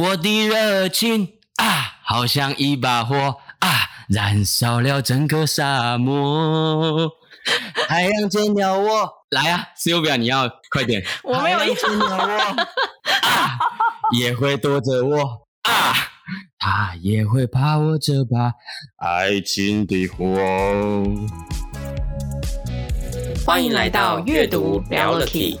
我的热情啊，好像一把火啊，燃烧了整个沙漠。海洋见了我，来啊，Sylvia，你要快点。我没有见了我啊，也会躲着我啊，他也会怕我这把爱情的火。欢迎来到阅读聊了 Key。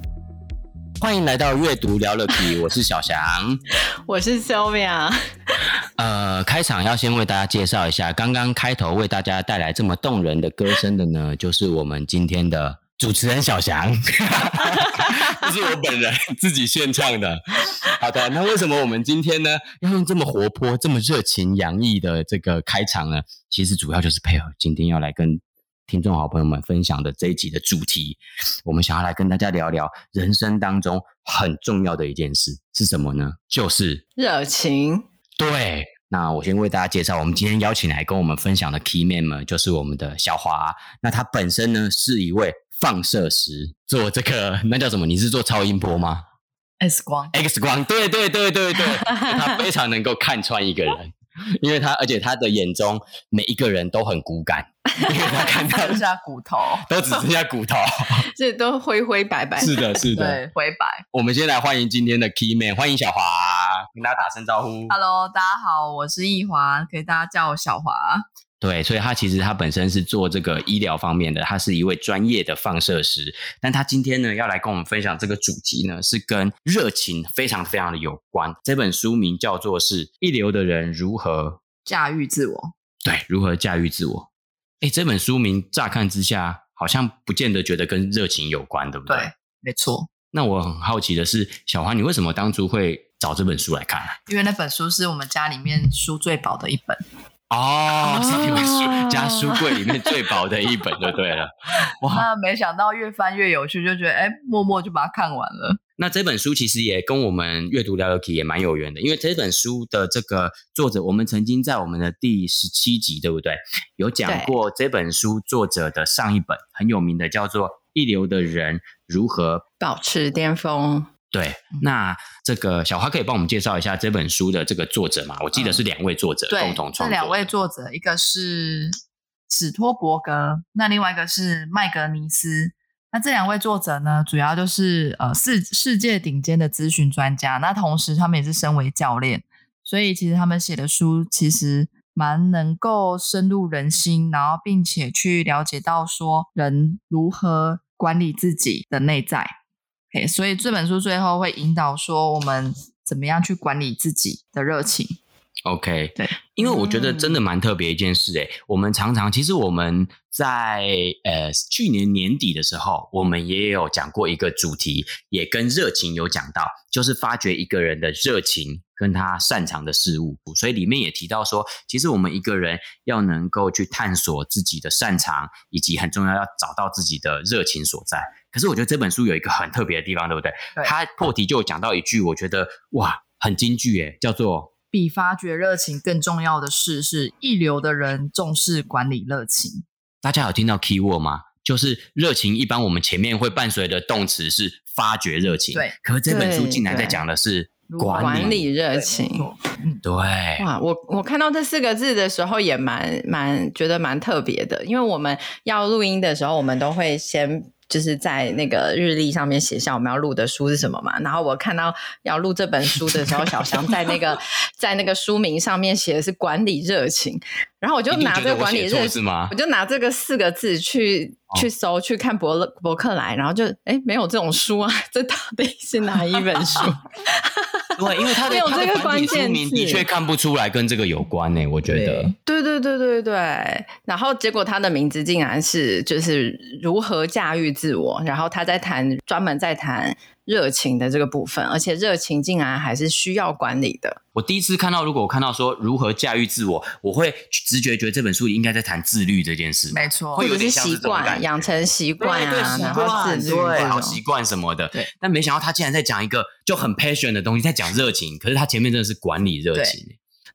欢迎来到阅读聊了 Key，我是小翔，我是 Sylvia。呃，开场要先为大家介绍一下，刚刚开头为大家带来这么动人的歌声的呢，就是我们今天的主持人小翔，这是我本人自己献唱的。好的，那为什么我们今天呢要用这么活泼、这么热情洋溢的这个开场呢？其实主要就是配合今天要来跟。听众好朋友们分享的这一集的主题，我们想要来跟大家聊聊人生当中很重要的一件事是什么呢？就是热情。对，那我先为大家介绍，我们今天邀请来跟我们分享的 key man 们，就是我们的小华。那他本身呢是一位放射师，做这个那叫什么？你是做超音波吗？X 光，X 光，对对对对对，他非常能够看穿一个人。因为他，而且他的眼中每一个人都很骨感，因为他看到只剩下骨头，都只剩下骨头，这都灰灰白白。是的，是的，对，灰白。我们先来欢迎今天的 Key Man，欢迎小华，跟大家打声招呼。Hello，大家好，我是易华，可以大家叫我小华。对，所以他其实他本身是做这个医疗方面的，他是一位专业的放射师。但他今天呢，要来跟我们分享这个主题呢，是跟热情非常非常的有关。这本书名叫做是《一流的人如何驾驭自我》。对，如何驾驭自我？哎，这本书名乍看之下，好像不见得觉得跟热情有关，对不对？对，没错。那我很好奇的是，小花，你为什么当初会找这本书来看啊？因为那本书是我们家里面书最薄的一本。哦，是你们书家书柜里面最薄的一本就对了。哇，那没想到越翻越有趣，就觉得哎，默默就把它看完了。那这本书其实也跟我们阅读聊了 Key 也蛮有缘的，因为这本书的这个作者，我们曾经在我们的第十七集，对不对？有讲过这本书作者的上一本很有名的，叫做《一流的人如何保持巅峰》。对，那这个小花可以帮我们介绍一下这本书的这个作者吗？我记得是两位作者、嗯、共同创作。这两位作者，一个是史托伯格，那另外一个是麦格尼斯。那这两位作者呢，主要就是呃世世界顶尖的咨询专家。那同时他们也是身为教练，所以其实他们写的书其实蛮能够深入人心，然后并且去了解到说人如何管理自己的内在。Okay, 所以这本书最后会引导说，我们怎么样去管理自己的热情。OK，对，因为我觉得真的蛮特别一件事诶、欸，我们常常其实我们在呃去年年底的时候，我们也有讲过一个主题，也跟热情有讲到，就是发掘一个人的热情跟他擅长的事物。所以里面也提到说，其实我们一个人要能够去探索自己的擅长，以及很重要要找到自己的热情所在。可是我觉得这本书有一个很特别的地方，对不对？对。它破题就讲到一句，我觉得哇，很金句耶，叫做“比发掘热情更重要的事，是一流的人重视管理热情”。大家有听到 key word 吗？就是热情，一般我们前面会伴随的动词是发掘热情。对。可是这本书竟然在讲的是管理，管理热情。对。哇，我我看到这四个字的时候也蛮蛮觉得蛮特别的，因为我们要录音的时候，我们都会先。就是在那个日历上面写下我们要录的书是什么嘛，然后我看到要录这本书的时候，小翔在那个 在那个书名上面写的是管理热情，然后我就拿这个管理热情，我就拿这个四个字去去搜去看博博客来，然后就哎没有这种书啊，这到底是哪一本书？对，因为他的没有这个关键字的确看不出来跟这个有关呢、欸，我觉得。对对对对对，然后结果他的名字竟然是就是如何驾驭自我，然后他在谈专门在谈热情的这个部分，而且热情竟然还是需要管理的。我第一次看到，如果我看到说如何驾驭自我，我会直觉觉得这本书应该在谈自律这件事。没错，会有点习惯养成习惯啊，然后自律对好习惯什么的。对，但没想到他竟然在讲一个就很 passion 的东西，在讲热情。可是他前面真的是管理热情。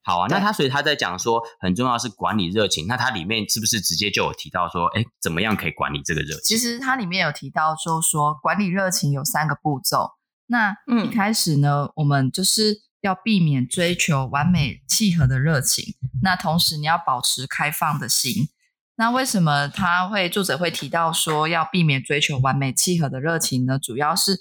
好啊，那他所以他在讲说很重要是管理热情，那他里面是不是直接就有提到说，哎，怎么样可以管理这个热情？其实它里面有提到说说管理热情有三个步骤。那一开始呢，嗯、我们就是要避免追求完美契合的热情，那同时你要保持开放的心。那为什么他会作者会提到说要避免追求完美契合的热情呢？主要是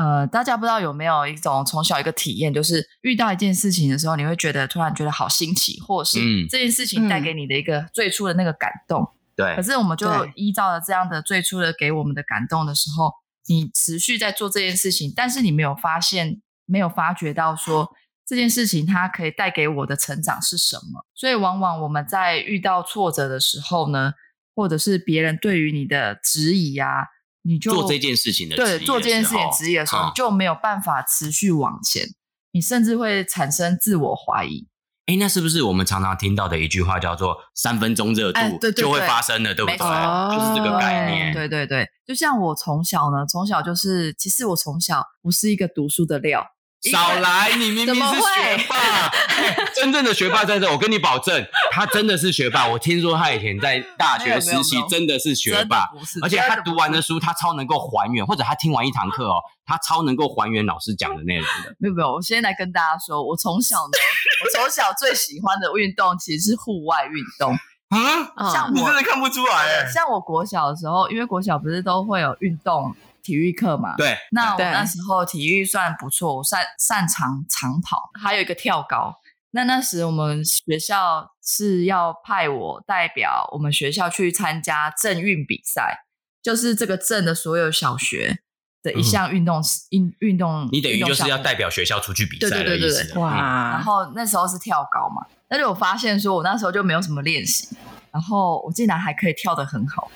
呃，大家不知道有没有一种从小一个体验，就是遇到一件事情的时候，你会觉得突然觉得好新奇，或者是这件事情带给你的一个最初的那个感动。对、嗯。可是我们就依照了这样的最初的给我们的感动的时候。你持续在做这件事情，但是你没有发现，没有发觉到说这件事情它可以带给我的成长是什么。所以，往往我们在遇到挫折的时候呢，或者是别人对于你的质疑啊，你就做这件事情的对做这件事情职业的时候，你就没有办法持续往前，你甚至会产生自我怀疑。哎，那是不是我们常常听到的一句话，叫做“三分钟热度就会发生了”，对不对？就是这个概念。对对对，就像我从小呢，从小就是，其实我从小不是一个读书的料。少来，你明明是学霸，欸、真正的学霸在这，我跟你保证，他真的是学霸。我听说他以前在大学实习真的是学霸，而且他读完的书，他超能够还原，或者他听完一堂课哦，他超能够还原老师讲的内容的。没有没有，我现在来跟大家说，我从小呢，我从小最喜欢的运动其实是户外运动啊。像我你真的看不出来，像我国小的时候，因为国小不是都会有运动。体育课嘛，对，那我那时候体育算不错，我擅擅长长跑，还有一个跳高。那那时我们学校是要派我代表我们学校去参加镇运比赛，就是这个镇的所有小学的一项运动运运动。你等于就是要代表学校出去比赛的意思。对对对对，哇！然后那时候是跳高嘛，但是我发现说我那时候就没有什么练习，然后我竟然还可以跳得很好，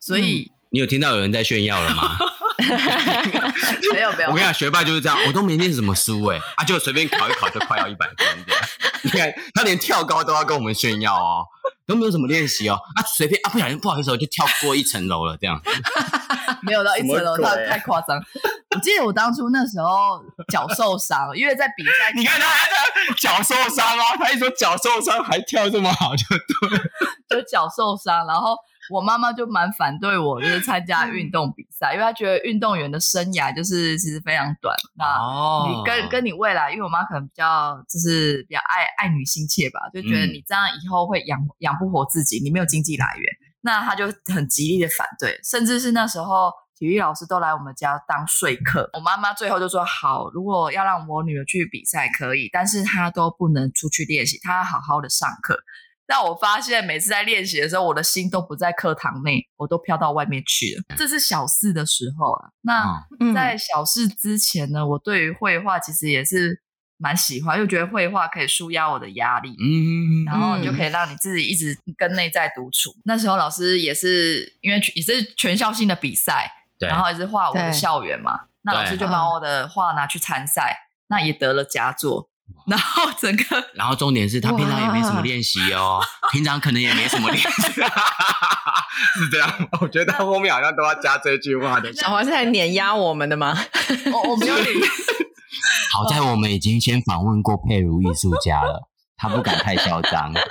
所以。嗯你有听到有人在炫耀了吗？没有没有，我跟你讲，学霸就是这样，我都没念什么书哎，啊，就随便考一考就快要一百分这样。你看他连跳高都要跟我们炫耀哦，都没有什么练习哦，啊，随便啊，不小心不好意思，我就跳过一层楼了这样。没有到一层楼，太太夸张。我记得我当初那时候脚受伤，因为在比赛，你看他脚受伤啊，他一说脚受伤还跳这么好，就对，就脚受伤，然后。我妈妈就蛮反对我，就是参加运动比赛，因为她觉得运动员的生涯就是其实非常短。那你跟跟你未来，因为我妈可能比较就是比较爱爱女心切吧，就觉得你这样以后会养养不活自己，你没有经济来源，那她就很极力的反对，甚至是那时候体育老师都来我们家当说客。我妈妈最后就说：好，如果要让我女儿去比赛可以，但是她都不能出去练习，她要好好的上课。但我发现每次在练习的时候，我的心都不在课堂内，我都飘到外面去了。这是小四的时候啊。那在小四之前呢，我对于绘画其实也是蛮喜欢，又觉得绘画可以舒压我的压力。嗯，然后就可以让你自己一直跟内在独处。那时候老师也是因为也是全校性的比赛，对，然后也是画我的校园嘛。那老师就把我的画拿去参赛，那也得了佳作。然后整个，然后重点是他平常也没什么练习哦，平常可能也没什么练习，是这样。我觉得他后面好像都要加这句话的。小华是来碾压我们的吗？我我没有碾压。好在我们已经先访问过佩如艺术家了，他不敢太嚣张。对。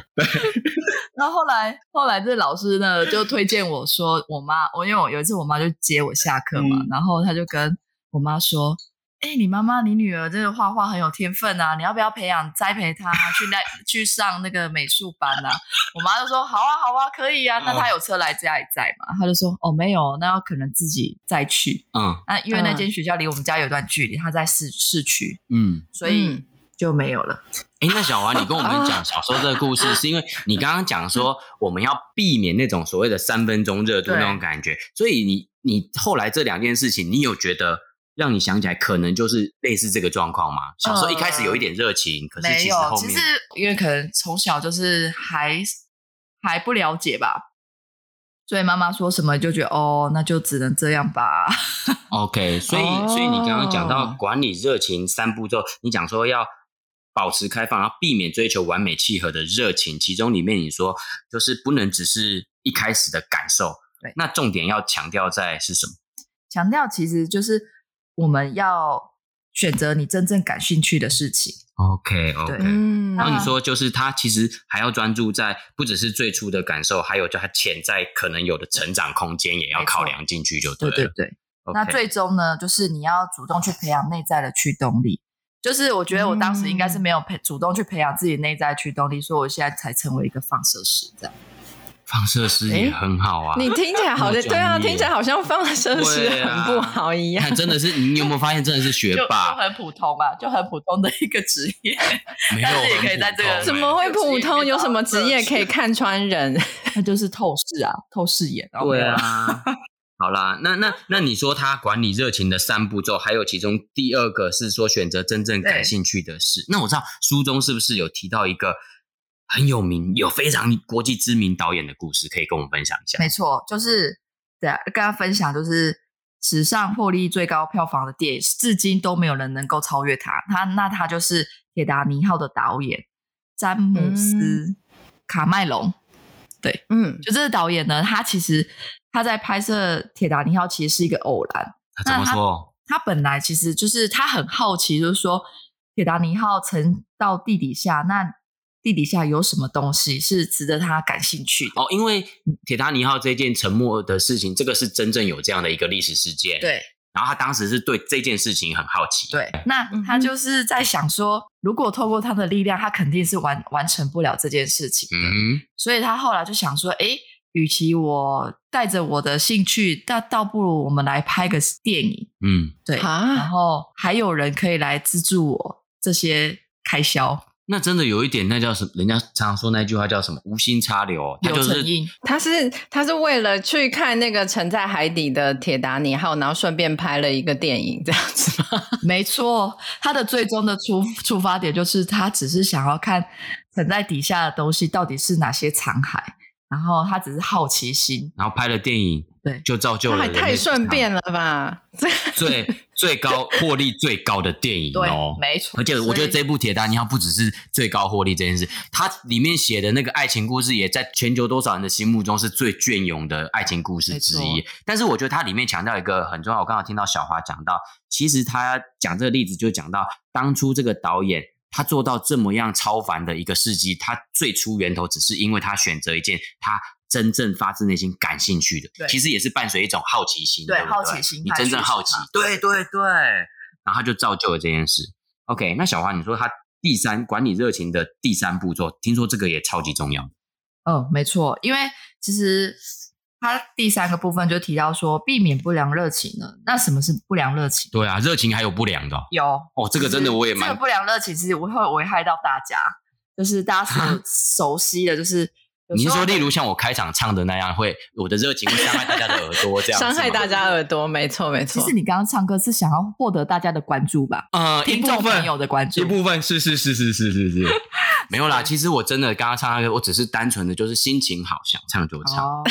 然后后来后来这老师呢就推荐我说，我妈我因为我有一次我妈就接我下课嘛，嗯、然后他就跟我妈说。哎、欸，你妈妈，你女儿这个画画很有天分啊！你要不要培养栽培她去那去上那个美术班啊？我妈就说好啊，好啊，可以啊。那她有车来家里载嘛？她就说哦，没有，那要可能自己再去。嗯，那因为那间学校离我们家有段距离，她在市市区。嗯，所以就没有了。哎、欸，那小华，你跟我们讲 小时候这个故事，是因为你刚刚讲说我们要避免那种所谓的三分钟热度那种感觉，所以你你后来这两件事情，你有觉得？让你想起来可能就是类似这个状况嘛？小时候一开始有一点热情，可是其实后面其实因为可能从小就是还还不了解吧。所以妈妈说什么就觉得哦，那就只能这样吧。OK，所以、哦、所以你刚刚讲到管理热情三步骤，你讲说要保持开放，然后避免追求完美契合的热情，其中里面你说就是不能只是一开始的感受。对，那重点要强调在是什么？强调其实就是我们要选择你真正感兴趣的事情。OK OK，嗯，然后你说就是他其实还要专注在不只是最初的感受，还有就他潜在可能有的成长空间也要考量进去，就对了。对对对。Okay. 那最终呢，就是你要主动去培养内在的驱动力。就是我觉得我当时应该是没有培主动去培养自己内在驱动力，所以我现在才成为一个放射师这样。放射师也很好啊，你听起来好像对啊，听起来好像放射师很不好一样。真的是，你有没有发现，真的是学霸，就很普通吧，就很普通的一个职业，没有也可以在这个怎么会普通？有什么职业可以看穿人？那就是透视啊，透视眼。对啊，好啦，那那那你说他管理热情的三步骤，还有其中第二个是说选择真正感兴趣的事。那我知道书中是不是有提到一个？很有名、有非常国际知名导演的故事，可以跟我们分享一下。没错，就是对啊，跟他分享，就是史上获利最高票房的电影，至今都没有人能够超越他。他那他就是《铁达尼号》的导演詹姆斯·卡麦隆。对，嗯，就这个导演呢，他其实他在拍摄《铁达尼号》其实是一个偶然。他怎么说？他，他本来其实就是他很好奇，就是说铁达尼号沉到地底下那。地底下有什么东西是值得他感兴趣的？哦，因为铁达尼号这件沉没的事情，这个是真正有这样的一个历史事件。对，然后他当时是对这件事情很好奇。对，那他就是在想说，如果透过他的力量，他肯定是完完成不了这件事情的。嗯，所以他后来就想说，诶，与其我带着我的兴趣，那倒不如我们来拍个电影。嗯，对，啊，然后还有人可以来资助我这些开销。那真的有一点，那叫什么？人家常常说那句话叫什么？无心插柳，他就是他是他是为了去看那个沉在海底的铁达尼号，然后顺便拍了一个电影，这样子吗？没错，他的最终的出出发点就是他只是想要看沉在底下的东西到底是哪些残骸，然后他只是好奇心，然后拍了电影。对，就造就了太顺便了吧？最最高获利最高的电影哦，没错。而且我觉得这部《铁达尼号》不只是最高获利这件事，它里面写的那个爱情故事，也在全球多少人的心目中是最隽永的爱情故事之一。但是我觉得它里面强调一个很重要，我刚刚听到小华讲到，其实他讲这个例子就讲到当初这个导演他做到这么样超凡的一个事迹，他最初源头只是因为他选择一件他。真正发自内心感兴趣的，其实也是伴随一种好奇心，对，对对好奇心，你真正好奇，对对对，然后他就造就了这件事。OK，那小华，你说他第三管理热情的第三步骤，听说这个也超级重要。嗯，没错，因为其实他第三个部分就提到说，避免不良热情呢。那什么是不良热情？对啊，热情还有不良的，有哦，这个真的我也蛮。这个不良热情其实会会危害到大家，就是大家所 熟悉的就是。你是说，例如像我开场唱的那样，会我的热情会伤害大家的耳朵，这样伤害大家耳朵，没错没错。其实你刚刚唱歌是想要获得大家的关注吧？呃，听众朋友的关注，一部分是是是是是是是，没有啦。其实我真的刚刚唱那个，我只是单纯的就是心情好，想唱就唱，哦、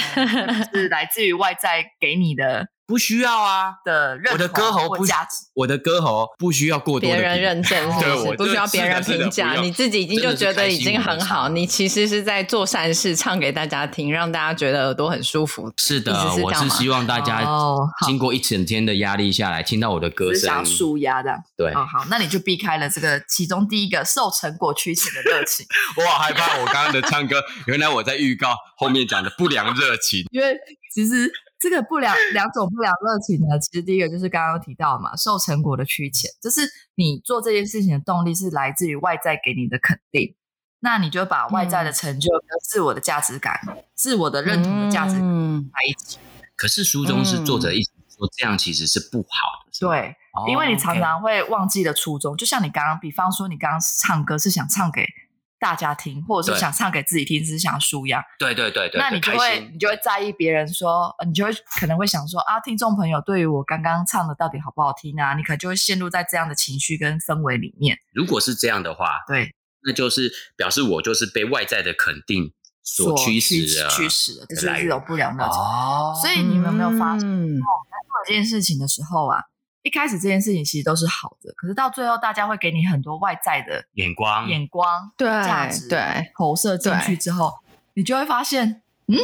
是来自于外在给你的。不需要啊的我的歌喉不价值，我的歌喉不需要过多别人认证，对，我不需要别人评价，你自己已经就觉得已经很好。你其实是在做善事，唱给大家听，让大家觉得耳朵很舒服。是的，是我是希望大家经过一整天的压力下来，听到我的歌声，舒压的。对，哦，好，那你就避开了这个其中第一个受成果驱使的热情。我好害怕，我刚刚的唱歌，原来我在预告后面讲的不良热情，因为其实。这个不良两种不良热情呢，其实第一个就是刚刚提到嘛，受成果的驱遣，就是你做这件事情的动力是来自于外在给你的肯定，那你就把外在的成就跟自我的价值感、嗯、自我的认同的价值感在一起。可是书中是作者一直说这样其实是不好的，是对，因为你常常会忘记了初衷。就像你刚刚，比方说你刚刚唱歌是想唱给大家听，或者是想唱给自己听，只是想舒压。对对对对，那你就会你就会在意别人说，你就会可能会想说啊，听众朋友对于我刚刚唱的到底好不好听啊？你可能就会陷入在这样的情绪跟氛围里面。如果是这样的话，对，那就是表示我就是被外在的肯定所驱使的，驱使的，就是这种不良热情。哦，所以你们有没有发现，嗯、在做这件事情的时候啊？一开始这件事情其实都是好的，可是到最后大家会给你很多外在的眼光、眼光、对价值、对。投射进去之后，你就会发现，嗯，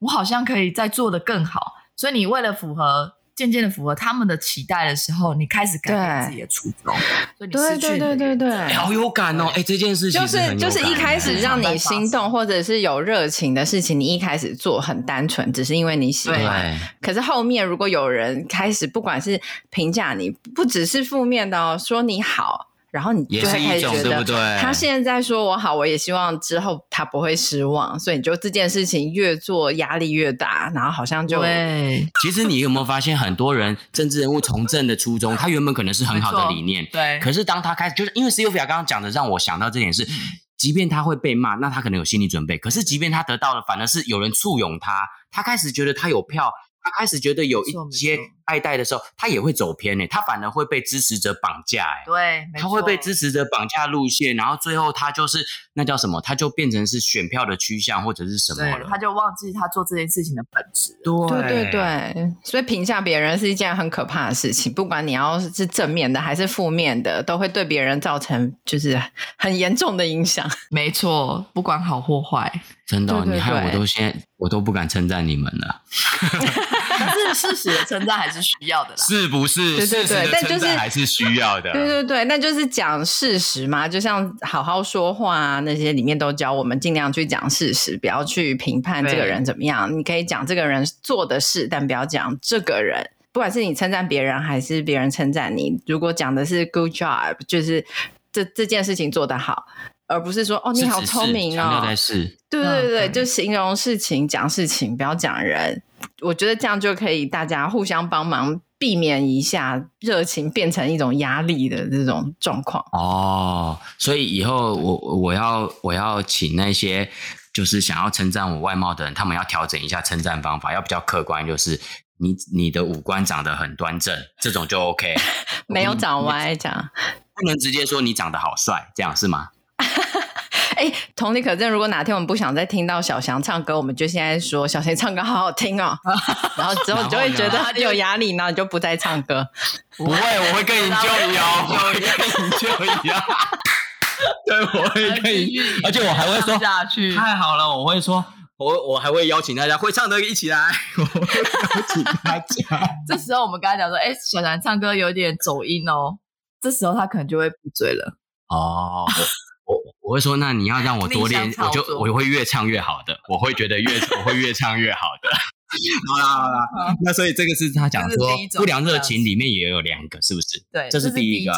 我好像可以再做得更好。所以你为了符合，渐渐的符合他们的期待的时候，你开始改变自己的初衷，所以你失去对对对对对，好有感哦！哎，这件事情就是就是一开始让你心动或者是有热情的事情，你一开始做很单纯，只是因为你喜欢。可是后面如果有人开始，不管是评价你，不只是负面的哦，说你好。然后你就会开始觉得，他现在说我好，我也希望之后他不会失望，所以你就这件事情越做压力越大，然后好像就对。其实你有没有发现，很多人政治人物从政的初衷，他原本可能是很好的理念，对。可是当他开始，就是因为 Sylvia 刚刚讲的，让我想到这点是，即便他会被骂，那他可能有心理准备。可是即便他得到了，反而是有人簇拥他，他开始觉得他有票。他开始觉得有一些爱戴的时候，他也会走偏诶，他反而会被支持者绑架诶，对，他会被支持者绑架路线，然后最后他就是那叫什么？他就变成是选票的趋向或者是什么了，他就忘记他做这件事情的本质。对对对对，所以评价别人是一件很可怕的事情，不管你要是正面的还是负面的，都会对别人造成就是很严重的影响。没错，不管好或坏。真的、哦，你害我都先，我都不敢称赞你们了。是事实的称赞还是需要的啦？是不是？对对对，但就是还是需要的。对对对，那就是讲事实嘛，就像好好说话啊，那些里面都教我们尽量去讲事实，不要去评判这个人怎么样。你可以讲这个人做的事，但不要讲这个人。不管是你称赞别人，还是别人称赞你，如果讲的是 good job，就是这这件事情做得好。而不是说哦，你好聪明哦，对对对，就形容事情讲事情，不要讲人。我觉得这样就可以，大家互相帮忙，避免一下热情变成一种压力的这种状况。哦，所以以后我我要我要请那些就是想要称赞我外貌的人，他们要调整一下称赞方法，要比较客观，就是你你的五官长得很端正，这种就 OK，没有长歪这样，不能直接说你长得好帅，这样是吗？哎，同理可证，如果哪天我们不想再听到小翔唱歌，我们就现在说小翔唱歌好好听哦，然后之后你就会觉得他有压力，然后你就不再唱歌。不会，我会跟你就一样，我会跟你就一样。对，我会跟你，而且我还会说下去。太好了，我会说，我我还会邀请大家会唱的一起来，我会邀请大家。这时候我们刚才讲说，哎，小南唱歌有点走音哦，这时候他可能就会闭嘴了。哦。我我会说，那你要让我多练，我就我会越唱越好的，我会觉得越我会越唱越好的。好啦好啦，那所以这个是他讲说不良热情里面也有两个，是不是？对，这是第一个。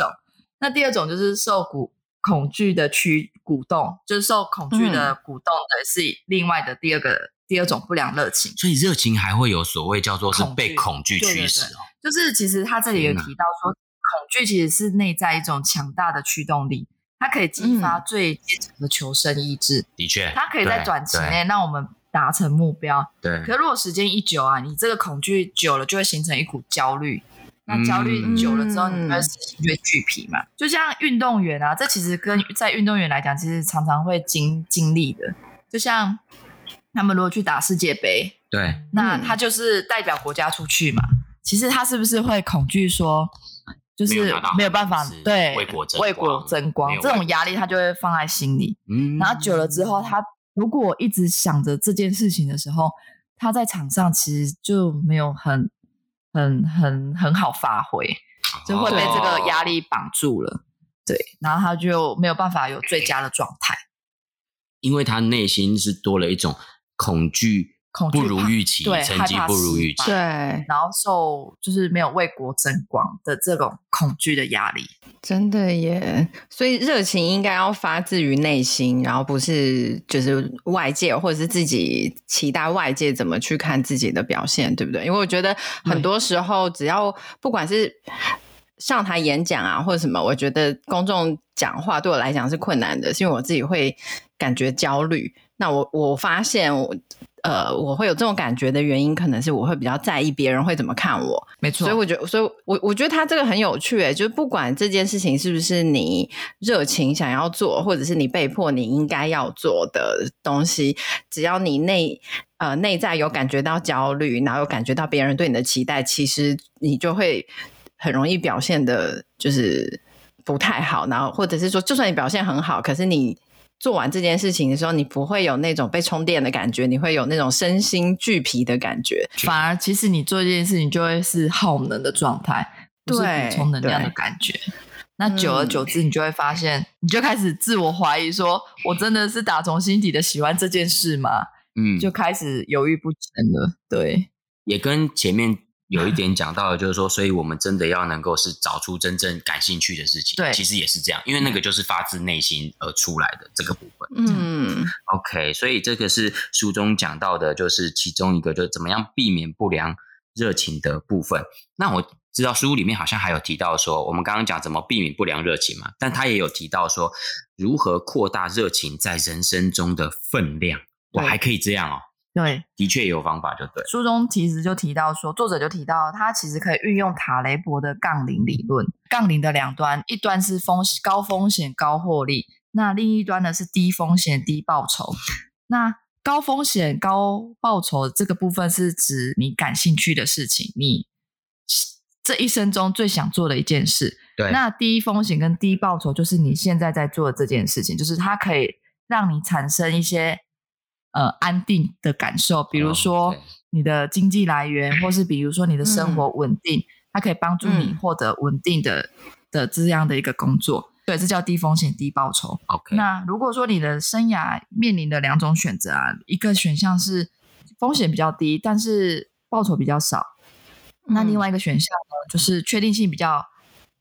那第二种就是受鼓恐惧的驱鼓动，就是受恐惧的鼓动的是另外的第二个第二种不良热情。所以热情还会有所谓叫做是被恐惧驱使哦。就是其实他这里有提到说，恐惧其实是内在一种强大的驱动力。它可以激发最坚强的求生意志，嗯、的确，它可以在短期内让我们达成目标。对，可是如果时间一久啊，你这个恐惧久了，就会形成一股焦虑。那焦虑久了之后，你会心越俱疲嘛？就像运动员啊，这其实跟在运动员来讲，其实常常会经经历的。就像他们如果去打世界杯，对，那他就是代表国家出去嘛。其实他是不是会恐惧说？就是没有办法对为国争为国争光这种压力，他就会放在心里。嗯，然后久了之后，他如果一直想着这件事情的时候，他在场上其实就没有很很很很好发挥，就会被这个压力绑住了。对，然后他就没有办法有最佳的状态，因为他内心是多了一种恐惧。恐惧不如预期，对，成绩不如预期，对，然后受就是没有为国争光的这种恐惧的压力，真的耶。所以热情应该要发自于内心，然后不是就是外界或者是自己期待外界怎么去看自己的表现，对不对？因为我觉得很多时候，只要不管是。上台演讲啊，或者什么，我觉得公众讲话对我来讲是困难的，是因为我自己会感觉焦虑。那我我发现我。呃，我会有这种感觉的原因，可能是我会比较在意别人会怎么看我，没错。所以我觉得，所以我我觉得他这个很有趣，诶，就是不管这件事情是不是你热情想要做，或者是你被迫你应该要做的东西，只要你内呃内在有感觉到焦虑，然后有感觉到别人对你的期待，其实你就会很容易表现的，就是不太好。然后或者是说，就算你表现很好，可是你。做完这件事情的时候，你不会有那种被充电的感觉，你会有那种身心俱疲的感觉。反而，其实你做这件事情就会是耗能的状态，不是补充能量的感觉。那久而久之，你就会发现，嗯、你就开始自我怀疑说，说我真的是打从心底的喜欢这件事吗？嗯，就开始犹豫不决了。对，也跟前面。有一点讲到的，就是说，所以我们真的要能够是找出真正感兴趣的事情。对，其实也是这样，因为那个就是发自内心而出来的这个部分。嗯，OK，所以这个是书中讲到的，就是其中一个，就是怎么样避免不良热情的部分。那我知道书里面好像还有提到说，我们刚刚讲怎么避免不良热情嘛，但他也有提到说，如何扩大热情在人生中的分量。我还可以这样哦。对，的确也有方法，就对。书中其实就提到说，作者就提到，他其实可以运用塔雷伯的杠铃理论。杠铃的两端，一端是风高风险高获利，那另一端呢是低风险低报酬。那高风险高报酬这个部分是指你感兴趣的事情，你这一生中最想做的一件事。对。那低风险跟低报酬就是你现在在做的这件事情，就是它可以让你产生一些。呃，安定的感受，比如说你的经济来源，哦、或是比如说你的生活稳定，嗯、它可以帮助你获得稳定的、嗯、的这样的一个工作。对，这叫低风险低报酬。OK，那如果说你的生涯面临的两种选择啊，一个选项是风险比较低，但是报酬比较少，嗯、那另外一个选项呢，就是确定性比较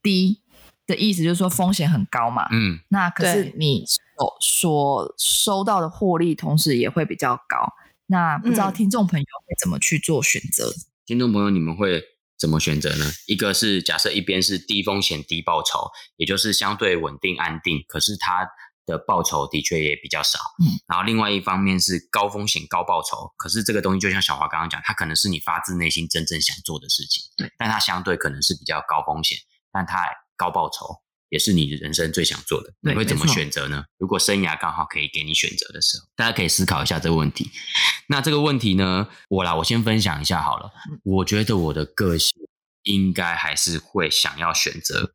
低。的意思就是说风险很高嘛，嗯，那可是你所所收到的获利同时也会比较高，那不知道听众朋友会怎么去做选择？嗯、听众朋友，你们会怎么选择呢？一个是假设一边是低风险低报酬，也就是相对稳定安定，可是它的报酬的确也比较少，嗯，然后另外一方面是高风险高报酬，可是这个东西就像小华刚刚讲，它可能是你发自内心真正想做的事情，对，但它相对可能是比较高风险，但它。高报酬也是你人生最想做的，你会怎么选择呢？如果生涯刚好可以给你选择的时候，大家可以思考一下这个问题。那这个问题呢，我来，我先分享一下好了。我觉得我的个性应该还是会想要选择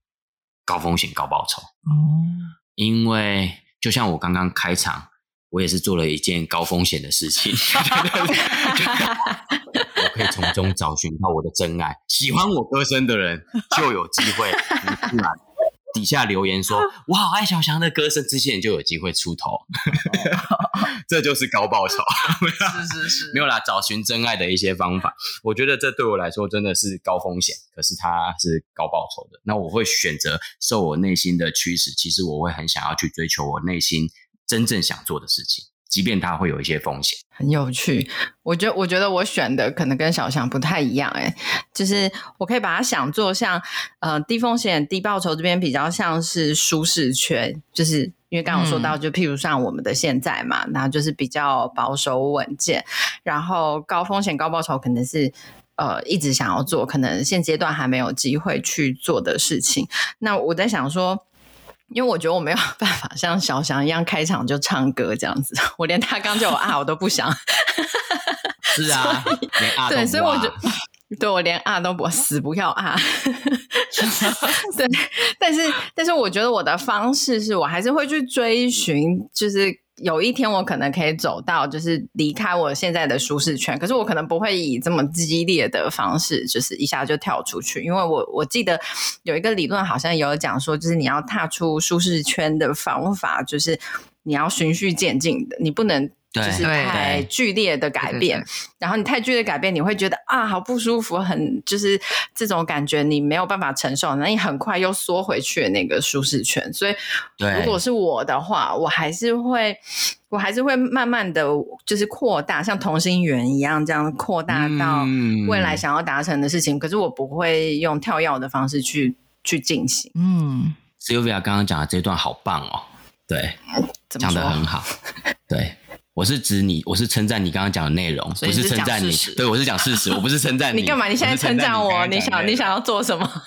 高风险高报酬哦，因为就像我刚刚开场，我也是做了一件高风险的事情。我可以从中找寻到我的真爱，喜欢我歌声的人就有机会突然底下留言说 “我好爱小翔的歌声”，这些人就有机会出头，这就是高报酬。是是是，没有啦，找寻真爱的一些方法，我觉得这对我来说真的是高风险，可是它是高报酬的。那我会选择受我内心的驱使，其实我会很想要去追求我内心真正想做的事情。即便它会有一些风险，很有趣。我觉得，我觉得我选的可能跟小翔不太一样。诶，就是我可以把它想做像，呃，低风险低报酬这边比较像是舒适圈，就是因为刚刚我说到，就譬如像我们的现在嘛，那、嗯、就是比较保守稳健。然后高风险高报酬可能是呃一直想要做，可能现阶段还没有机会去做的事情。那我在想说。因为我觉得我没有办法 像小翔一样开场就唱歌这样子，我连他刚叫我啊，我都不想。是啊，没啊。对，所以我就 对我连啊都不死不要啊。对，但是但是我觉得我的方式是我还是会去追寻，就是。有一天我可能可以走到，就是离开我现在的舒适圈，可是我可能不会以这么激烈的方式，就是一下就跳出去，因为我我记得有一个理论好像有讲说，就是你要踏出舒适圈的方法，就是你要循序渐进的，你不能。就是太剧烈的改变，然后你太剧烈的改变，你会觉得啊，好不舒服，很就是这种感觉，你没有办法承受，那你很快又缩回去那个舒适圈。所以，如果是我的话，我还是会，我还是会慢慢的就是扩大，像同心圆一样这样扩大到未来想要达成的事情。可是我不会用跳跃的方式去。去进行。嗯，Sylvia 刚刚讲的这段好棒哦，对，讲的很好，对。我是指你，我是称赞你刚刚讲的内容，不是称赞你。对，我是讲事实，我不是称赞你。你干嘛？你现在称赞我？你想你想要做什么？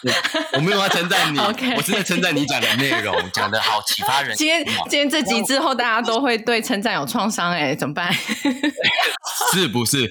我没有要称赞你 我是在称赞你讲的内容，讲的好启发人。今天今天这集之后，大家都会对称赞有创伤，哎，怎么办？是不是？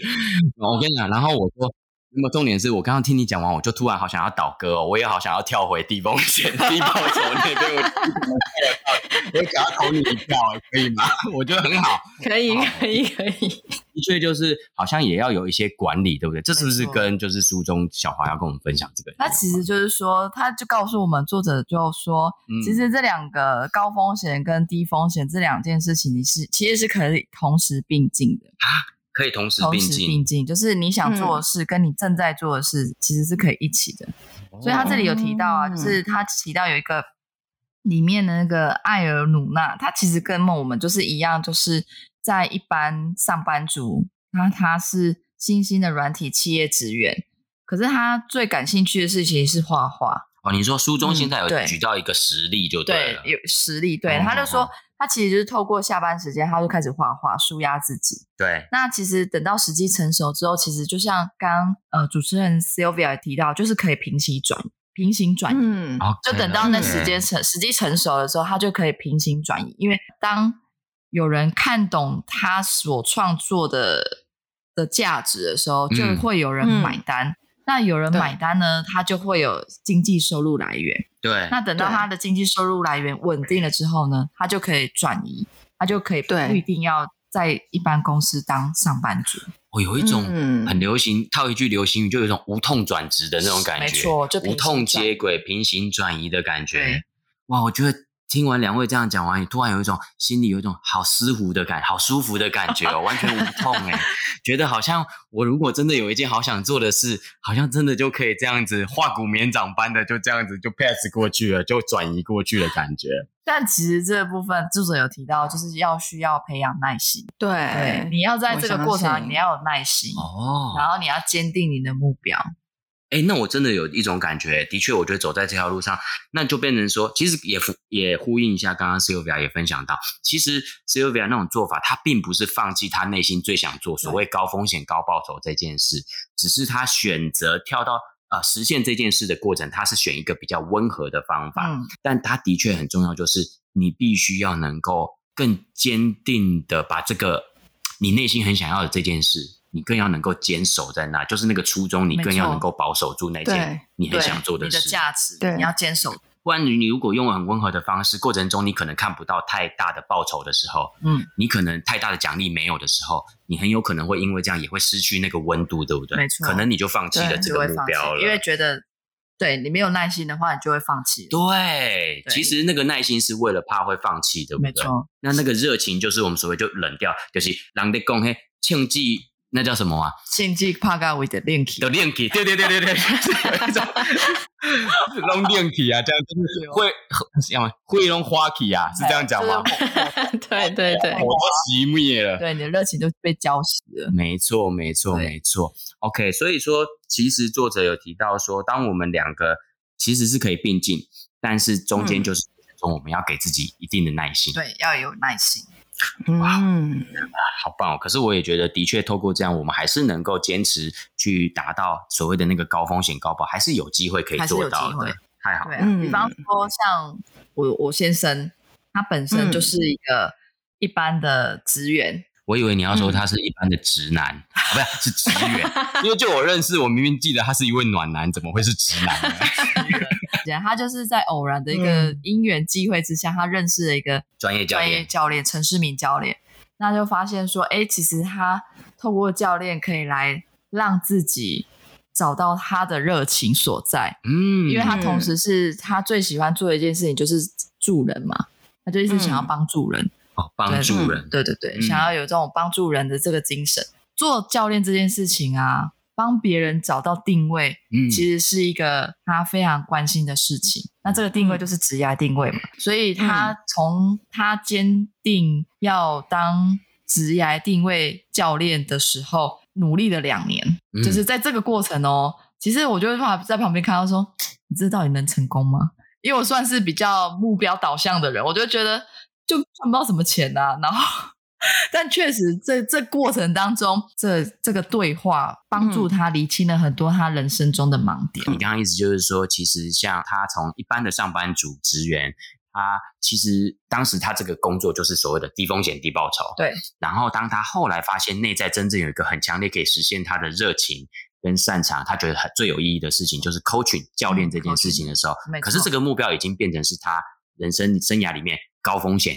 我跟你讲，然后我说。那么重点是我刚刚听你讲完，我就突然好想要倒戈哦，我也好想要跳回低风险、低报酬那边，我我想要投你一票，可以吗？我觉得很好，可以，可以，可以。的确就是好像也要有一些管理，对不对？这是不是跟就是书中小华要跟我们分享这个？他其实就是说，他就告诉我们作者就说，嗯、其实这两个高风险跟低风险这两件事情，你是其实是可以同时并进的啊。可以同时并进，并进就是你想做的事跟你正在做的事其实是可以一起的。嗯、所以他这里有提到啊，就是他提到有一个里面的那个艾尔努纳，他其实跟我们就是一样，就是在一般上班族，那他是新兴的软体企业职员，可是他最感兴趣的事情是画画。哦，你说书中现在有举到一个实例就对了，嗯、对，有实例，对，他就说。他其实就是透过下班时间，他就开始画画，舒压自己。对。那其实等到时机成熟之后，其实就像刚呃主持人 Sylvia 也提到，就是可以平行转平行转移。嗯。就等到那时间成、嗯、时机成熟的时候，他就可以平行转移。因为当有人看懂他所创作的的价值的时候，就会有人买单。嗯、那有人买单呢，他就会有经济收入来源。对，那等到他的经济收入来源稳定了之后呢，他就可以转移，他就可以不一定要在一般公司当上班族。我、哦、有一种很流行，嗯、套一句流行语，就有一种无痛转职的那种感觉，没错，就无痛接轨、平行转移的感觉。对哇，我觉得。听完两位这样讲完，你突然有一种心里有一种好舒服的感，好舒服的感觉哦，完全无痛哎，觉得好像我如果真的有一件好想做的事，好像真的就可以这样子化骨绵掌般的就这样子就 pass 过去了，就转移过去的感觉。但其实这部分作者有提到，就是要需要培养耐心。对，对，你要在这个过程你要有耐心哦，然后你要坚定你的目标。哎，那我真的有一种感觉，的确，我觉得走在这条路上，那就变成说，其实也呼也呼应一下刚刚 Sylvia 也分享到，其实 Sylvia 那种做法，他并不是放弃他内心最想做所谓高风险高报酬这件事，只是他选择跳到呃实现这件事的过程，他是选一个比较温和的方法，嗯，但他的确很重要，就是你必须要能够更坚定的把这个你内心很想要的这件事。你更要能够坚守在那，就是那个初衷，你更要能够保守住那件你很想做的事。你的价值，对，你要坚守。不然，你如果用很温和的方式，过程中你可能看不到太大的报酬的时候，嗯，你可能太大的奖励没有的时候，你很有可能会因为这样也会失去那个温度，对不对？没错，可能你就放弃了这个目标了，因为觉得。对，你没有耐心的话，你就会放弃。对，对其实那个耐心是为了怕会放弃，对不对？没错。那那个热情就是我们所谓就冷掉，就是人的讲嘿庆忌，那叫什么啊？庆忌怕咖位的练气，的练气，对对对对对，有一种弄练气啊，这样就是会要么会弄花气啊，是这样讲吗？对对对，火都熄灭了，对，你的热情都被浇熄了。没错，没错，没错。OK，所以说。其实作者有提到说，当我们两个其实是可以并进，但是中间就是说我们要给自己一定的耐心。对，要有耐心。哇，嗯，好棒哦！可是我也觉得，的确透过这样，我们还是能够坚持去达到所谓的那个高风险高报，还是有机会可以做到的。太好了。比方说，像我我先生，他本身就是一个一般的职员。我以为你要说他是一般的直男，嗯 啊、不是是职员，因为就我认识，我明明记得他是一位暖男，怎么会是直男呢？他就是在偶然的一个因缘机会之下，嗯、他认识了一个专业教练，教练陈世明教练，那就发现说，哎，其实他透过教练可以来让自己找到他的热情所在，嗯，因为他同时是他最喜欢做的一件事情就是助人嘛，他就一直想要帮助人。嗯帮助人，对对对，嗯、想要有这种帮助人的这个精神。做教练这件事情啊，帮别人找到定位，嗯，其实是一个他非常关心的事情。嗯、那这个定位就是职业定位嘛，嗯、所以他从他坚定要当职业定位教练的时候，努力了两年，嗯、就是在这个过程哦，其实我就怕在旁边看到说，你这到底能成功吗？因为我算是比较目标导向的人，我就觉得就赚不到什么钱啊。然后，但确实这这过程当中，这这个对话帮助他厘清了很多他人生中的盲点。你刚刚意思就是说，其实像他从一般的上班族职员。他其实当时他这个工作就是所谓的低风险低报酬，对。然后当他后来发现内在真正有一个很强烈可以实现他的热情跟擅长，他觉得很最有意义的事情就是 coaching 教练这件事情的时候，嗯、可是这个目标已经变成是他人生生涯里面高风险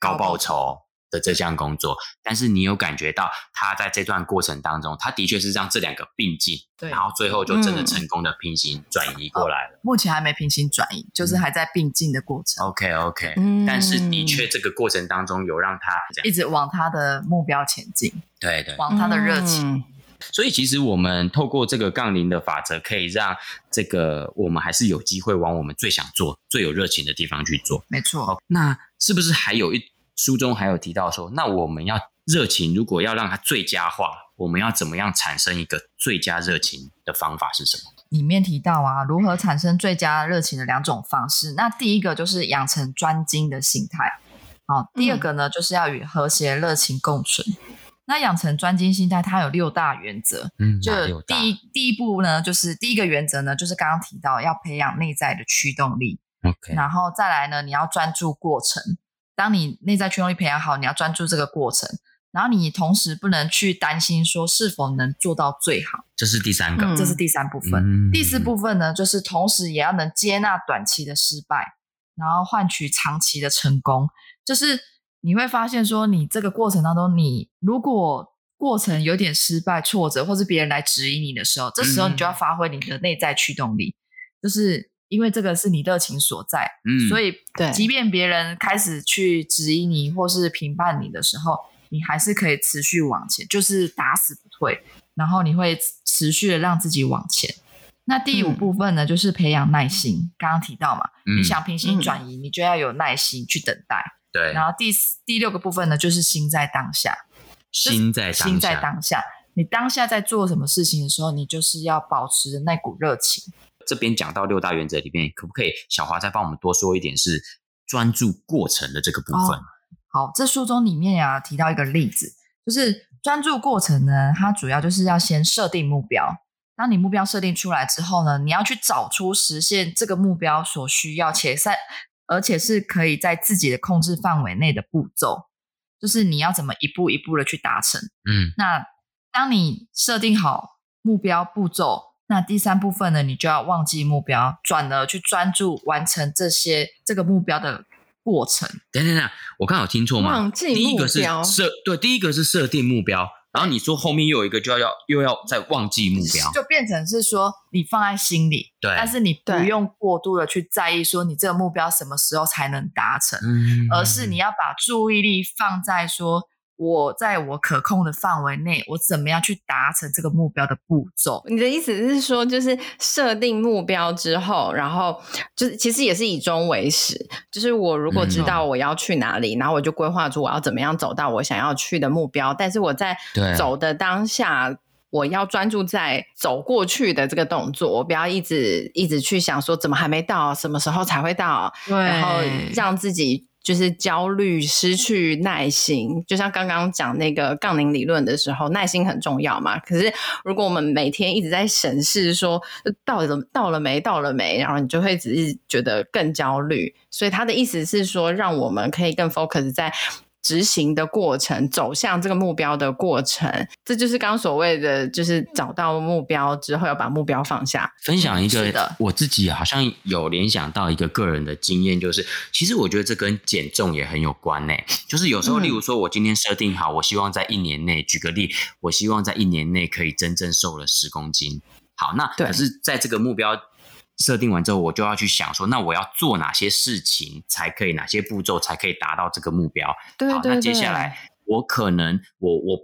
高报酬。的这项工作，但是你有感觉到他在这段过程当中，他的确是让这两个并进，对，然后最后就真的成功的平行转移过来了。嗯哦、目前还没平行转移，就是还在并进的过程。OK OK，嗯，但是的确这个过程当中有让他一直往他的目标前进，对对，往他的热情。嗯、所以其实我们透过这个杠铃的法则，可以让这个我们还是有机会往我们最想做、最有热情的地方去做。没错。哦，那是不是还有一？书中还有提到说，那我们要热情，如果要让它最佳化，我们要怎么样产生一个最佳热情的方法是什么？里面提到啊，如何产生最佳热情的两种方式。那第一个就是养成专精的心态，好，第二个呢，就是要与和谐热情共存。嗯、那养成专精心态，它有六大原则。嗯，就第一第一步呢，就是第一个原则呢，就是刚刚提到要培养内在的驱动力。OK，然后再来呢，你要专注过程。当你内在驱动力培养好，你要专注这个过程，然后你同时不能去担心说是否能做到最好。这是第三个，嗯、这是第三部分。嗯、第四部分呢，就是同时也要能接纳短期的失败，然后换取长期的成功。就是你会发现说，你这个过程当中，你如果过程有点失败、挫折，或是别人来质疑你的时候，这时候你就要发挥你的内在驱动力，就是。因为这个是你热情所在，嗯，所以对，即便别人开始去质疑你或是评判你的时候，你还是可以持续往前，就是打死不退，然后你会持续的让自己往前。那第五部分呢，嗯、就是培养耐心。刚刚提到嘛，嗯、你想平行转移，嗯、你就要有耐心去等待。对。然后第四、第六个部分呢，就是心在当下。心在当下。心在当下。你当下在做什么事情的时候，你就是要保持那股热情。这边讲到六大原则里面，可不可以小华再帮我们多说一点？是专注过程的这个部分。哦、好，这书中里面呀、啊、提到一个例子，就是专注过程呢，它主要就是要先设定目标。当你目标设定出来之后呢，你要去找出实现这个目标所需要且在而且是可以在自己的控制范围内的步骤，就是你要怎么一步一步的去达成。嗯，那当你设定好目标步骤。那第三部分呢，你就要忘记目标，转而去专注完成这些这个目标的过程。等等等，我刚好听错吗？忘记目标。第一个是设对，第一个是设定目标，然后你说后面又有一个就要要又要再忘记目标，就变成是说你放在心里，对，但是你不用过度的去在意说你这个目标什么时候才能达成，嗯，而是你要把注意力放在说。我在我可控的范围内，我怎么样去达成这个目标的步骤？你的意思是说，就是设定目标之后，然后就是其实也是以终为始。就是我如果知道我要去哪里，嗯、然后我就规划出我要怎么样走到我想要去的目标。但是我在走的当下，我要专注在走过去的这个动作，我不要一直一直去想说怎么还没到，什么时候才会到，对然后让自己。就是焦虑、失去耐心，就像刚刚讲那个杠铃理论的时候，耐心很重要嘛。可是如果我们每天一直在审视说到了到了没，到了没，然后你就会只是觉得更焦虑。所以他的意思是说，让我们可以更 focus 在。执行的过程，走向这个目标的过程，这就是刚刚所谓的，就是找到目标之后要把目标放下。分享一个，我自己好像有联想到一个个人的经验，就是其实我觉得这跟减重也很有关呢。就是有时候，例如说我今天设定好，我希望在一年内，举个例，我希望在一年内可以真正瘦了十公斤。好，那可是在这个目标。设定完之后，我就要去想说，那我要做哪些事情才可以，哪些步骤才可以达到这个目标？对，对，对，好，那接下来我可能我我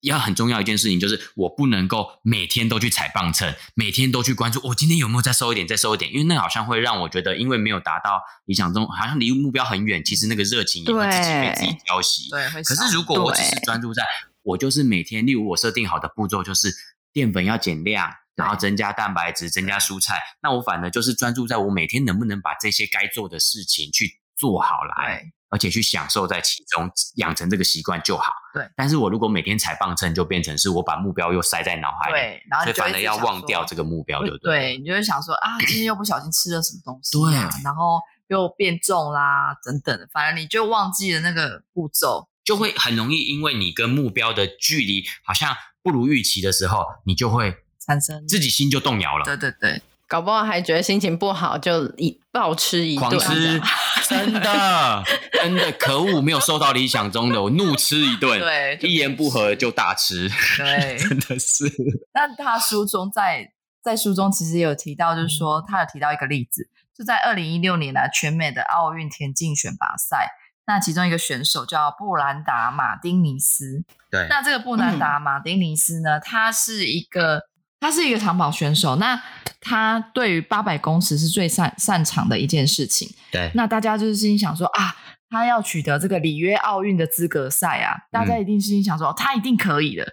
要很重要一件事情，就是我不能够每天都去踩磅秤，每天都去关注我今天有没有再瘦一点，再瘦一点，因为那好像会让我觉得，因为没有达到理想中，好像离目标很远，其实那个热情也会自己被自己浇熄。对，可是如果我只是专注在，我就是每天，例如我设定好的步骤就是淀粉要减量。然后增加蛋白质，增加蔬菜。那我反而就是专注在我每天能不能把这些该做的事情去做好来，而且去享受在其中，养成这个习惯就好。对。但是我如果每天踩磅秤，就变成是我把目标又塞在脑海里，对，然后所以反而要忘掉这个目标，对不对？对，你就会想说啊，今天又不小心吃了什么东西，啊，对，然后又变重啦，等等，反而你就忘记了那个步骤，就会很容易因为你跟目标的距离好像不如预期的时候，你就会产生自己心就动摇了。对对对。搞不好还觉得心情不好，就一暴吃一顿，狂吃，真的 真的可恶，没有收到理想中的，我怒吃一顿，对，一言不合就大吃，对，真的是。那他书中在在书中其实也有提到，就是说他有提到一个例子，就在二零一六年的全美的奥运田径选拔赛，那其中一个选手叫布兰达马丁尼斯，对，那这个布兰达马丁尼斯呢，他是一个。他是一个长跑选手，那他对于八百公尺是最擅擅长的一件事情。对，那大家就是心想说啊，他要取得这个里约奥运的资格赛啊，大家一定心想说、嗯、他一定可以的。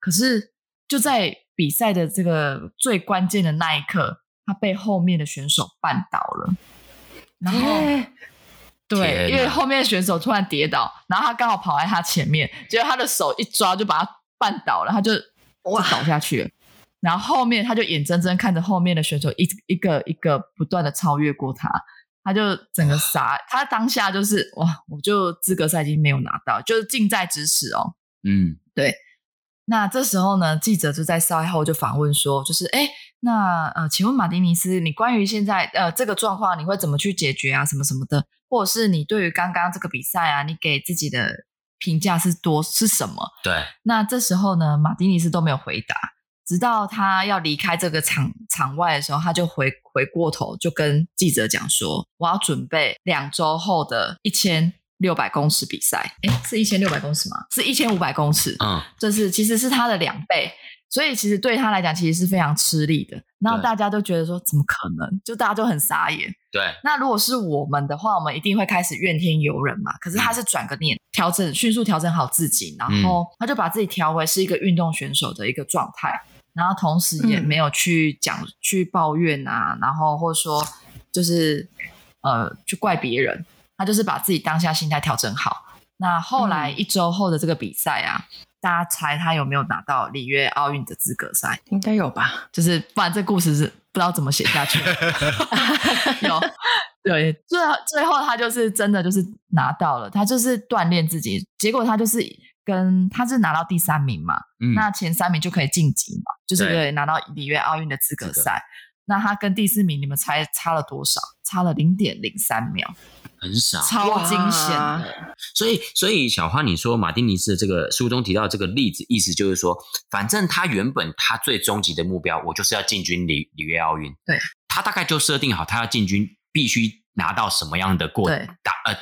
可是就在比赛的这个最关键的那一刻，他被后面的选手绊倒了。然后，欸、对，因为后面的选手突然跌倒，然后他刚好跑在他前面，结果他的手一抓就把他绊倒了，他就哇倒下去了。然后后面他就眼睁睁看着后面的选手一一个一个不断的超越过他，他就整个傻，他当下就是哇，我就资格赛已经没有拿到，就是近在咫尺哦。嗯，对。那这时候呢，记者就在赛后就访问说，就是哎，那呃，请问马丁尼斯，你关于现在呃这个状况，你会怎么去解决啊？什么什么的，或者是你对于刚刚这个比赛啊，你给自己的评价是多是什么？对。那这时候呢，马丁尼斯都没有回答。直到他要离开这个场场外的时候，他就回回过头，就跟记者讲说：“我要准备两周后的一千六百公尺比赛。诶，是一千六百公尺吗？是一千五百公尺。嗯，这是其实是他的两倍，所以其实对他来讲，其实是非常吃力的。然后大家都觉得说，怎么可能？就大家都很傻眼。对。那如果是我们的话，我们一定会开始怨天尤人嘛。可是他是转个念，调整，迅速调整好自己，然后他就把自己调回是一个运动选手的一个状态。然后同时也没有去讲、嗯、去抱怨啊，然后或者说就是呃去怪别人，他就是把自己当下心态调整好。那后来一周后的这个比赛啊，嗯、大家猜他有没有拿到里约奥运的资格赛？应该有吧？就是不然这故事是不知道怎么写下去。有对，最最后他就是真的就是拿到了，他就是锻炼自己，结果他就是。跟他是拿到第三名嘛，嗯，那前三名就可以晋级嘛，就是可以拿到里约奥运的资格赛。那他跟第四名，你们猜差了多少？差了零点零三秒，很少，超惊险的。所以，所以小花，你说马丁尼斯的这个书中提到这个例子，意思就是说，反正他原本他最终极的目标，我就是要进军里里约奥运。对，他大概就设定好，他要进军必须拿到什么样的过程打呃。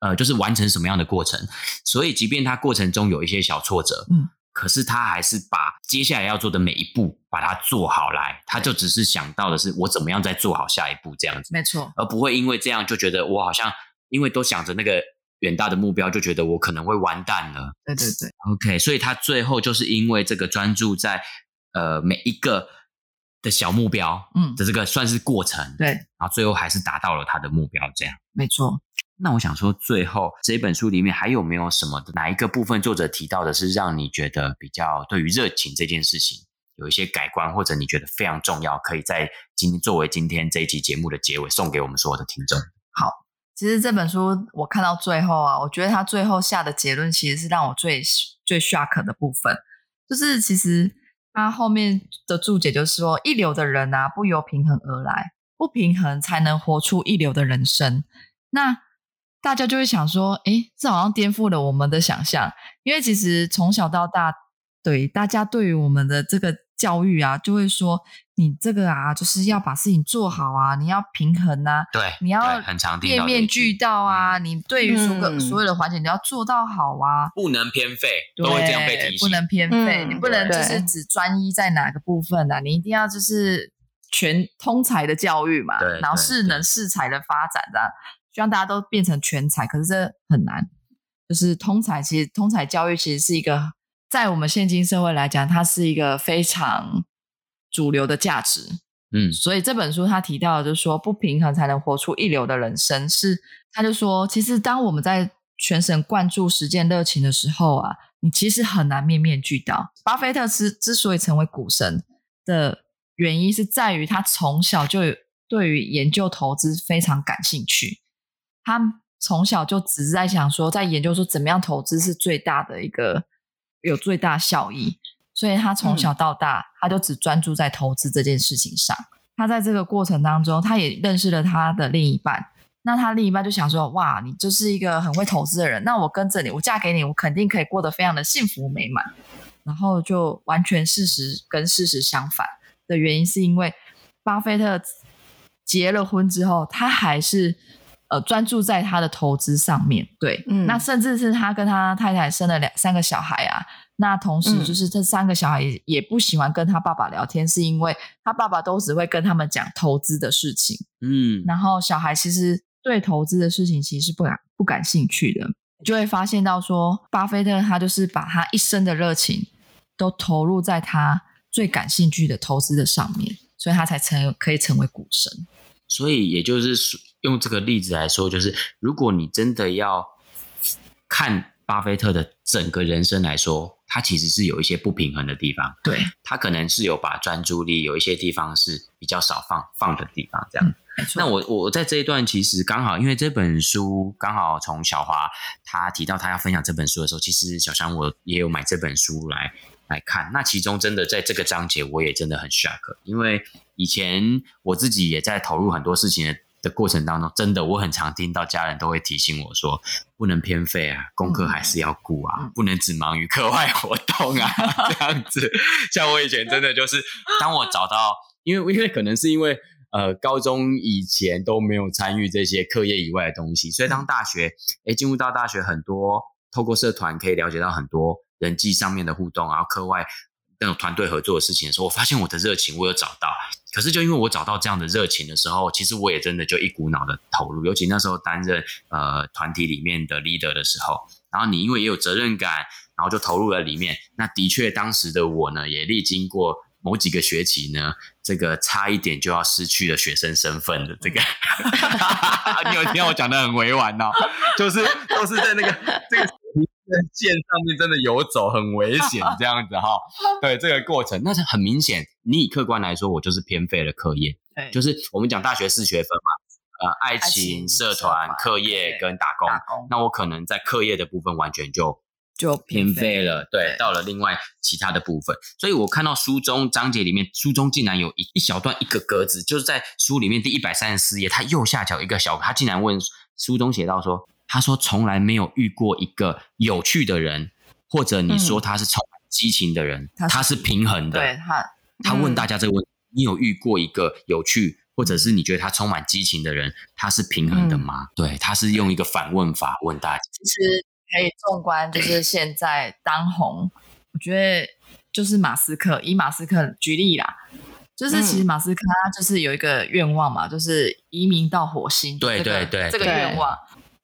呃，就是完成什么样的过程，所以即便他过程中有一些小挫折，嗯，可是他还是把接下来要做的每一步把它做好来，他就只是想到的是我怎么样再做好下一步这样子，没错，而不会因为这样就觉得我好像因为都想着那个远大的目标，就觉得我可能会完蛋了。对对对，OK，所以他最后就是因为这个专注在呃每一个的小目标，嗯，的这个算是过程，对，然后最后还是达到了他的目标，这样，没错。那我想说，最后这一本书里面还有没有什么哪一个部分作者提到的是让你觉得比较对于热情这件事情有一些改观，或者你觉得非常重要，可以在今作为今天这一期节目的结尾送给我们所有的听众？好，其实这本书我看到最后啊，我觉得他最后下的结论其实是让我最最 shock 的部分，就是其实他后面的注解就是说，一流的人啊，不由平衡而来，不平衡才能活出一流的人生。那大家就会想说，诶，这好像颠覆了我们的想象，因为其实从小到大，对大家对于我们的这个教育啊，就会说，你这个啊，就是要把事情做好啊，你要平衡啊，对，你要面面俱到啊，你对于所有所有的环节，你要做到好啊，不能偏废，都会这样被提醒，不能偏废，你不能就是只专一在哪个部分啊，你一定要就是全通才的教育嘛，然后适能适才的发展这样。希望大家都变成全才，可是这很难。就是通才，其实通才教育其实是一个，在我们现今社会来讲，它是一个非常主流的价值。嗯，所以这本书他提到的就是说，不平衡才能活出一流的人生。是，他就说，其实当我们在全神贯注实践热情的时候啊，你其实很难面面俱到。巴菲特之之所以成为股神的原因，是在于他从小就有对于研究投资非常感兴趣。他从小就只是在想说，在研究说怎么样投资是最大的一个有最大效益。所以他从小到大，嗯、他就只专注在投资这件事情上。他在这个过程当中，他也认识了他的另一半。那他另一半就想说：“哇，你就是一个很会投资的人，那我跟着你，我嫁给你，我肯定可以过得非常的幸福美满。”然后就完全事实跟事实相反的原因，是因为巴菲特结了婚之后，他还是呃专注在他的投资上面。对，嗯，那甚至是他跟他太太生了两三个小孩啊。那同时，就是这三个小孩也不喜欢跟他爸爸聊天，嗯、是因为他爸爸都只会跟他们讲投资的事情。嗯，然后小孩其实对投资的事情其实是不感不感兴趣的，就会发现到说，巴菲特他就是把他一生的热情都投入在他最感兴趣的投资的上面，所以他才成可以成为股神。所以，也就是用这个例子来说，就是如果你真的要看巴菲特的整个人生来说。他其实是有一些不平衡的地方，对，他可能是有把专注力有一些地方是比较少放放的地方，这样。嗯、那我我在这一段其实刚好，因为这本书刚好从小华他提到他要分享这本书的时候，其实小香我也有买这本书来来看。那其中真的在这个章节，我也真的很 shock，因为以前我自己也在投入很多事情的。的过程当中，真的我很常听到家人都会提醒我说，不能偏废啊，功课还是要顾啊，嗯、不能只忙于课外活动啊，这样子。像我以前真的就是，当我找到，因为因为可能是因为呃高中以前都没有参与这些课业以外的东西，所以当大学诶进入到大学，很多透过社团可以了解到很多人际上面的互动，然后课外。那种团队合作的事情的时候，我发现我的热情我有找到，可是就因为我找到这样的热情的时候，其实我也真的就一股脑的投入，尤其那时候担任呃团体里面的 leader 的时候，然后你因为也有责任感，然后就投入了里面。那的确，当时的我呢，也历经过某几个学期呢，这个差一点就要失去了学生身份的这个，你有听我讲的很委婉哦，就是都是在那个这个。在线上面真的游走很危险，这样子哈。对这个过程，那是很明显。你以客观来说，我就是偏废了课业。对，就是我们讲大学四学分嘛，呃，爱情、爱情社团、课业跟打工，打工。那我可能在课业的部分完全就就偏废了。对，对，到了另外其他的部分。所以我看到书中章节里面，书中竟然有一一小段一个格子，就是在书里面第一百三十四页，它右下角一个小，他竟然问书中写到说。他说：“从来没有遇过一个有趣的人，或者你说他是充满激情的人，嗯、他是平衡的。对他，他问大家这个问题：嗯、你有遇过一个有趣，或者是你觉得他充满激情的人，他是平衡的吗？嗯、对，他是用一个反问法问大家。其实可以纵观，就是现在当红，我觉得就是马斯克。以马斯克举例啦，就是其实马斯克他就是有一个愿望嘛，就是移民到火星。对对对，这个愿望。”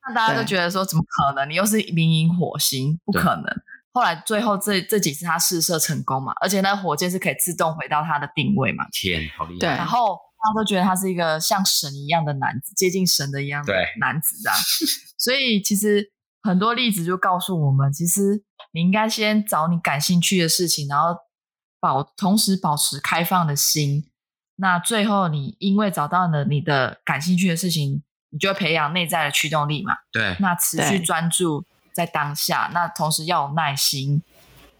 那大家都觉得说，怎么可能？你又是民营火星，不可能。后来最后这这几次他试射成功嘛，而且那火箭是可以自动回到它的定位嘛。天，好厉害！对，然后大家都觉得他是一个像神一样的男子，接近神的一样的男子这样。所以其实很多例子就告诉我们，其实你应该先找你感兴趣的事情，然后保同时保持开放的心。那最后你因为找到了你的感兴趣的事情。你就会培养内在的驱动力嘛？对，那持续专注在当下，那同时要有耐心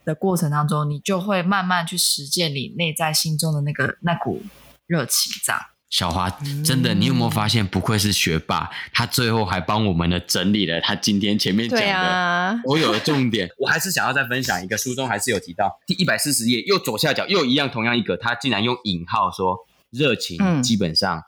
的过程当中，你就会慢慢去实践你内在心中的那个那股热情。这样，小华，真的，你有没有发现？不愧是学霸，他最后还帮我们的整理了他今天前面讲的所有的重点。我还是想要再分享一个，书中还是有提到第一百四十页右左下角又一样同样一个，他竟然用引号说热情基本上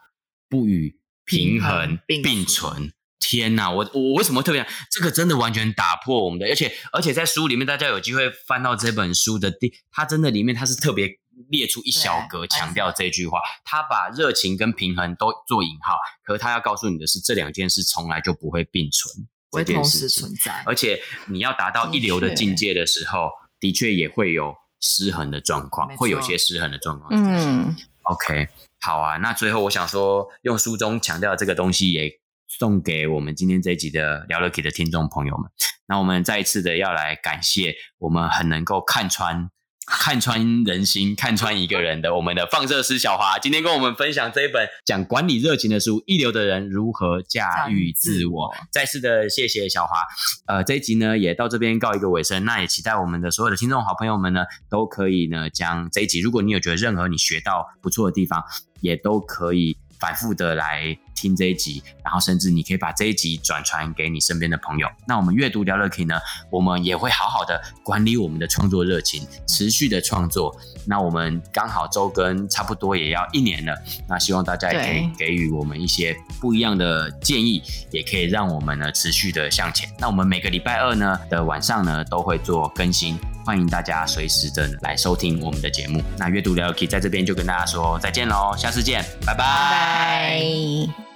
不与。平衡并存，天呐！我我为什么特别这个真的完全打破我们的，而且而且在书里面，大家有机会翻到这本书的第，它真的里面它是特别列出一小格强调这句话，他把热情跟平衡都做引号，可是他要告诉你的是，这两件事从来就不会并存，会同时存在，而且你要达到一流的境界的时候，的确，也会有失衡的状况，会有些失衡的状况。嗯，OK，好啊。那最后我想说，用书中强调的这个东西，也送给我们今天这一集的聊乐 KEY 的听众朋友们。那我们再一次的要来感谢我们很能够看穿。看穿人心，看穿一个人的我们的放射师小华，今天跟我们分享这一本讲管理热情的书《一流的人如何驾驭自我》。再次的谢谢小华。呃，这一集呢也到这边告一个尾声。那也期待我们的所有的听众好朋友们呢，都可以呢将这一集，如果你有觉得任何你学到不错的地方，也都可以。反复的来听这一集，然后甚至你可以把这一集转传给你身边的朋友。那我们阅读聊乐 KEY 呢，我们也会好好的管理我们的创作热情，持续的创作。那我们刚好周更差不多也要一年了，那希望大家也可以给予我们一些不一样的建议，也可以让我们呢持续的向前。那我们每个礼拜二呢的晚上呢都会做更新。欢迎大家随时的来收听我们的节目。那阅读聊乐 KEY 在这边就跟大家说再见喽，下次见，拜拜。拜拜。